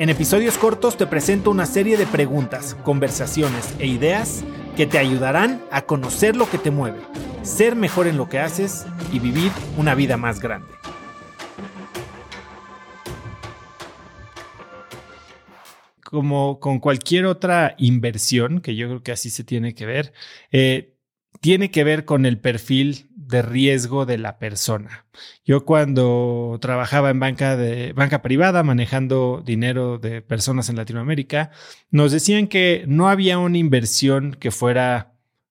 En episodios cortos te presento una serie de preguntas, conversaciones e ideas que te ayudarán a conocer lo que te mueve, ser mejor en lo que haces y vivir una vida más grande. Como con cualquier otra inversión, que yo creo que así se tiene que ver, eh, tiene que ver con el perfil de riesgo de la persona. Yo cuando trabajaba en banca de banca privada manejando dinero de personas en Latinoamérica, nos decían que no había una inversión que fuera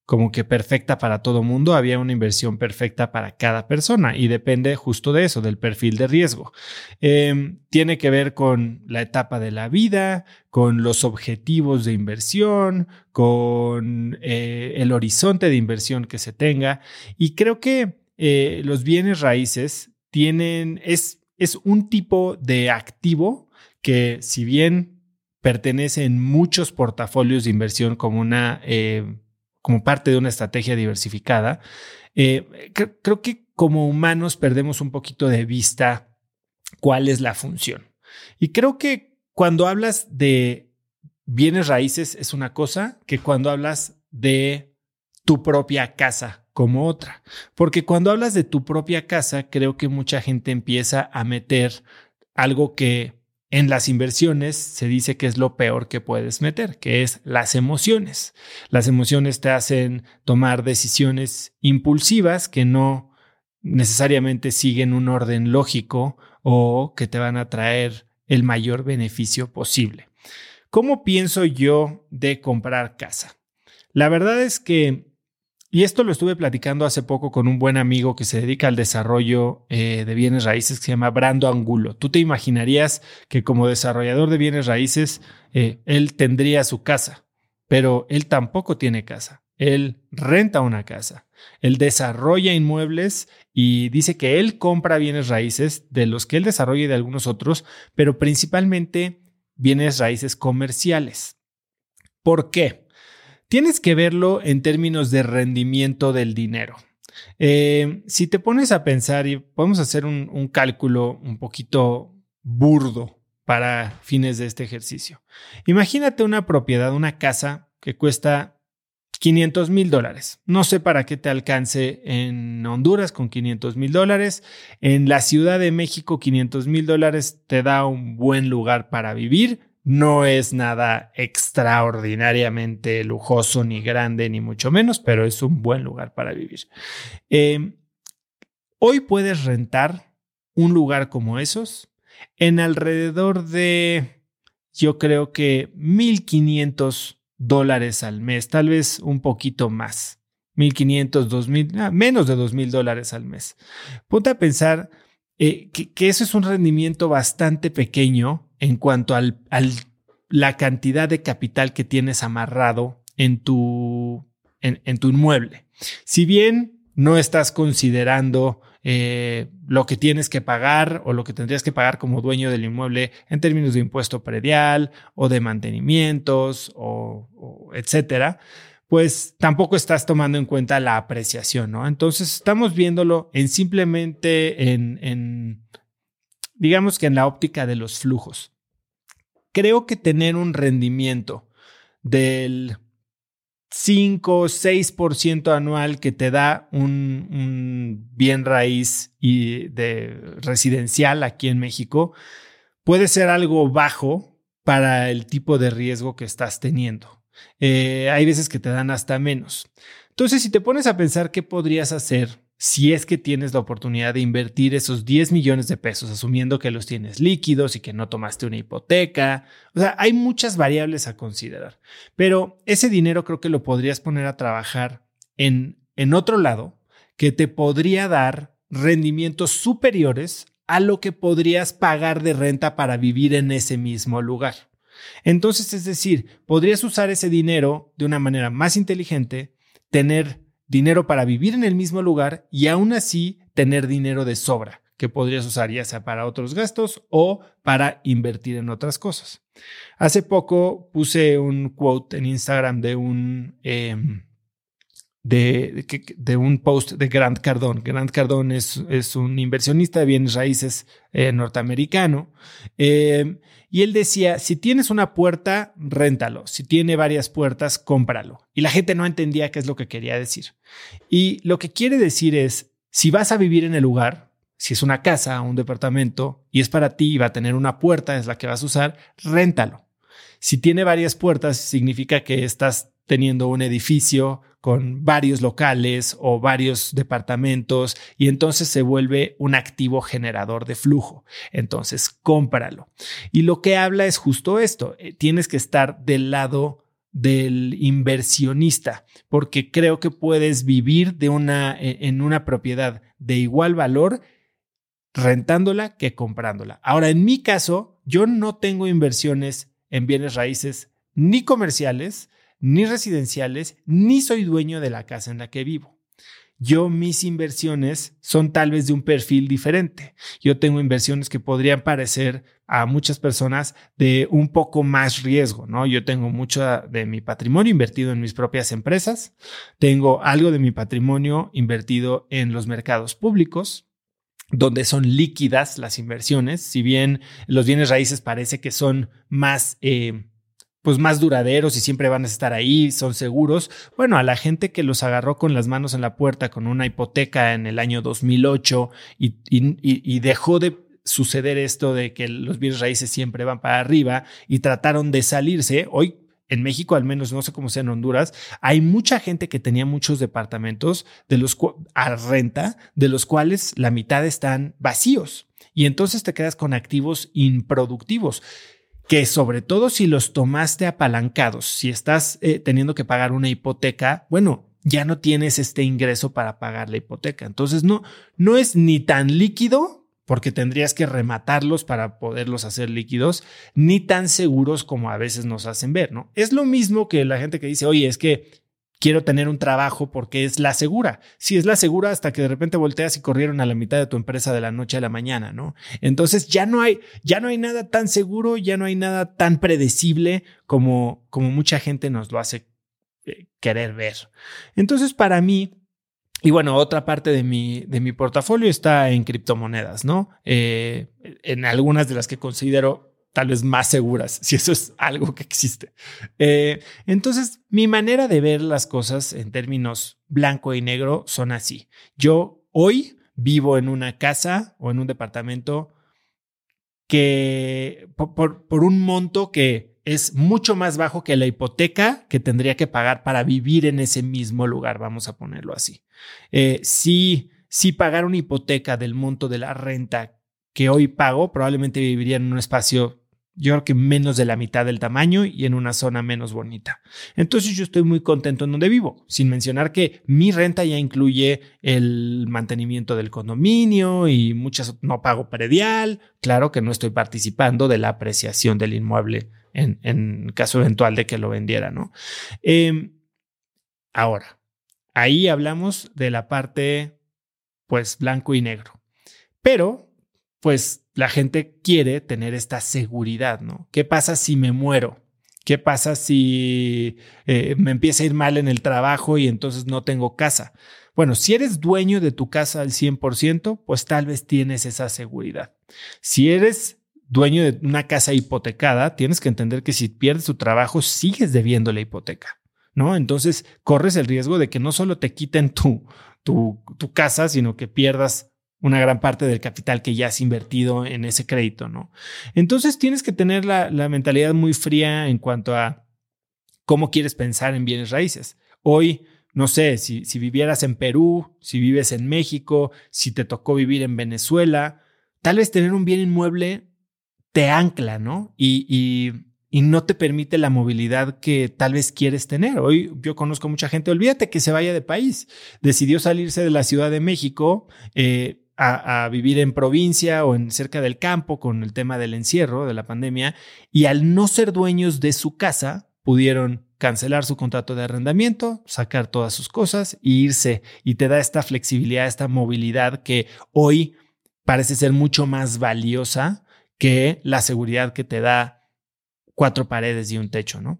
como que perfecta para todo mundo, había una inversión perfecta para cada persona y depende justo de eso, del perfil de riesgo. Em, tiene que ver con la etapa de la vida, con los objetivos de inversión, con eh, el horizonte de inversión que se tenga y creo que eh, los bienes raíces tienen, es, es un tipo de activo que si bien pertenece en muchos portafolios de inversión como una eh, como parte de una estrategia diversificada, eh, creo que como humanos perdemos un poquito de vista cuál es la función. Y creo que cuando hablas de bienes raíces es una cosa que cuando hablas de tu propia casa como otra. Porque cuando hablas de tu propia casa, creo que mucha gente empieza a meter algo que en las inversiones se dice que es lo peor que puedes meter, que es las emociones. Las emociones te hacen tomar decisiones impulsivas que no necesariamente siguen un orden lógico o que te van a traer el mayor beneficio posible. ¿Cómo pienso yo de comprar casa? La verdad es que y esto lo estuve platicando hace poco con un buen amigo que se dedica al desarrollo eh, de bienes raíces que se llama Brando Angulo. Tú te imaginarías que como desarrollador de bienes raíces, eh, él tendría su casa, pero él tampoco tiene casa. Él renta una casa. Él desarrolla inmuebles y dice que él compra bienes raíces de los que él desarrolla y de algunos otros, pero principalmente bienes raíces comerciales. ¿Por qué? Tienes que verlo en términos de rendimiento del dinero. Eh, si te pones a pensar y podemos hacer un, un cálculo un poquito burdo para fines de este ejercicio. Imagínate una propiedad, una casa que cuesta 500 mil dólares. No sé para qué te alcance en Honduras con 500 mil dólares. En la Ciudad de México, 500 mil dólares te da un buen lugar para vivir. No es nada extraordinariamente lujoso, ni grande, ni mucho menos, pero es un buen lugar para vivir. Em, hoy puedes rentar un lugar como esos en alrededor de, yo creo que 1.500 dólares al mes, tal vez un poquito más. 1.500, 2.000, ah, menos de 2.000 dólares al mes. Ponte a pensar eh, que, eso es un rendimiento bastante pequeño en cuanto al, la cantidad de capital que tienes amarrado en tu, en, tu inmueble. Si bien no estás considerando eh, lo que tienes que pagar o lo que tendrías que pagar como dueño del inmueble en términos de impuesto predial o de mantenimientos o, etcétera, pues tampoco estás tomando en cuenta la apreciación, ¿no? Entonces estamos viéndolo en simplemente en digamos que en la óptica de los flujos. Creo que tener un rendimiento del 5 o 6% anual que te da un, bien raíz y de residencial aquí en México puede ser algo bajo para el tipo de riesgo que estás teniendo. Eh, hay veces que te dan hasta menos. Entonces, si te pones a pensar qué podrías hacer si es que tienes la oportunidad de invertir esos 10 millones de pesos, asumiendo que los tienes líquidos y que no tomaste una hipoteca. O sea, hay muchas variables a considerar, pero ese dinero creo que lo podrías poner a trabajar en, en otro lado que te podría dar rendimientos superiores a lo que podrías pagar de renta para vivir en ese mismo lugar. Entonces, es decir, podrías usar ese dinero de una manera más inteligente, tener dinero para vivir en el mismo lugar y aún así tener dinero de sobra que podrías usar ya sea para otros gastos o para invertir en otras cosas. Hace poco puse un quote en Instagram de un, em, de, de, un post de Grant Cardone. Grant Cardone es, es un inversionista de bienes raíces eh, norteamericano. Em, y él decía, si tienes una puerta, réntalo. Si tiene varias puertas, cómpralo. Y la gente no entendía qué es lo que quería decir. Y lo que quiere decir es, si vas a vivir en el lugar, si es una casa, un departamento y es para ti y va a tener una puerta, es la que vas a usar, réntalo. Si tiene varias puertas, significa que estás teniendo un edificio con varios locales o varios departamentos y entonces se vuelve un activo generador de flujo. Entonces, cómpralo. Y lo que habla es justo esto. Eh, tienes que estar del lado del inversionista, porque creo que puedes vivir de una, eh, en una propiedad de igual valor rentándola que comprándola. Ahora, en mi caso, yo no tengo inversiones en bienes raíces ni comerciales, ni residenciales, ni soy dueño de la casa en la que vivo. Yo mis inversiones son tal vez de un perfil diferente. Yo tengo inversiones que podrían parecer a muchas personas de un poco más riesgo, ¿no? Yo tengo mucho de mi patrimonio invertido en mis propias empresas, tengo algo de mi patrimonio invertido en los mercados públicos, donde son líquidas las inversiones, si bien los bienes raíces parece que son más, eh, pues más duraderos y siempre van a estar ahí, son seguros. Bueno, a la gente que los agarró con las manos en la puerta con una hipoteca en el año 2008 y, y dejó de suceder esto de que los bienes raíces siempre van para arriba y trataron de salirse, hoy en México, al menos no sé cómo sea en Honduras, hay mucha gente que tenía muchos departamentos de los a renta, de los cuales la mitad están vacíos. Y entonces te quedas con activos improductivos que sobre todo si los tomaste apalancados, si estás eh, teniendo que pagar una hipoteca, bueno, ya no tienes este ingreso para pagar la hipoteca. Entonces no, no es ni tan líquido porque tendrías que rematarlos para poderlos hacer líquidos, ni tan seguros como a veces nos hacen ver, ¿no? Es lo mismo que la gente que dice, oye, es que quiero tener un trabajo porque es la segura. Si es la segura hasta que de repente volteas y corrieron a la mitad de tu empresa de la noche a la mañana, ¿no? Entonces ya no hay, ya no hay nada tan seguro, ya no hay nada tan predecible como, como mucha gente nos lo hace eh, querer ver. Entonces, para mí, y bueno, otra parte de mi, de mi portafolio está en criptomonedas, ¿no? Eh, en algunas de las que considero tal vez más seguras, si eso es algo que existe. Eh, entonces, mi manera de ver las cosas en términos blanco y negro son así. Yo hoy vivo en una casa o en un departamento que por, un monto que es mucho más bajo que la hipoteca que tendría que pagar para vivir en ese mismo lugar, vamos a ponerlo así. Eh, si, si pagar una hipoteca del monto de la renta que hoy pago, probablemente viviría en un espacio, yo creo que menos de la mitad del tamaño y en una zona menos bonita. Entonces yo estoy muy contento en donde vivo, sin mencionar que mi renta ya incluye el mantenimiento del condominio y muchas no pago predial. Claro que no estoy participando de la apreciación del inmueble en, caso eventual de que lo vendiera, ¿no? Em, ahora, ahí hablamos de la parte, pues, blanco y negro. Pero, pues, la gente quiere tener esta seguridad, ¿no? ¿Qué pasa si me muero? ¿Qué pasa si eh, me empieza a ir mal en el trabajo y entonces no tengo casa? Bueno, si eres dueño de tu casa al 100%, pues tal vez tienes esa seguridad. Si eres dueño de una casa hipotecada, tienes que entender que si pierdes tu trabajo, sigues debiendo la hipoteca, ¿no? Entonces corres el riesgo de que no solo te quiten tu, tu, tu casa, sino que pierdas una gran parte del capital que ya has invertido en ese crédito, ¿no? Entonces tienes que tener la, la mentalidad muy fría en cuanto a cómo quieres pensar en bienes raíces. Hoy, no sé, si, si vivieras en Perú, si vives en México, si te tocó vivir en Venezuela, tal vez tener un bien inmueble te ancla, ¿no? Y, y, no te permite la movilidad que tal vez quieres tener. Hoy yo conozco mucha gente, olvídate que se vaya de país. Decidió salirse de la Ciudad de México eh, a, vivir en provincia o en cerca del campo con el tema del encierro, de la pandemia, y al no ser dueños de su casa, pudieron cancelar su contrato de arrendamiento, sacar todas sus cosas e irse. Y te da esta flexibilidad, esta movilidad que hoy parece ser mucho más valiosa que la seguridad que te da cuatro paredes y un techo, ¿no?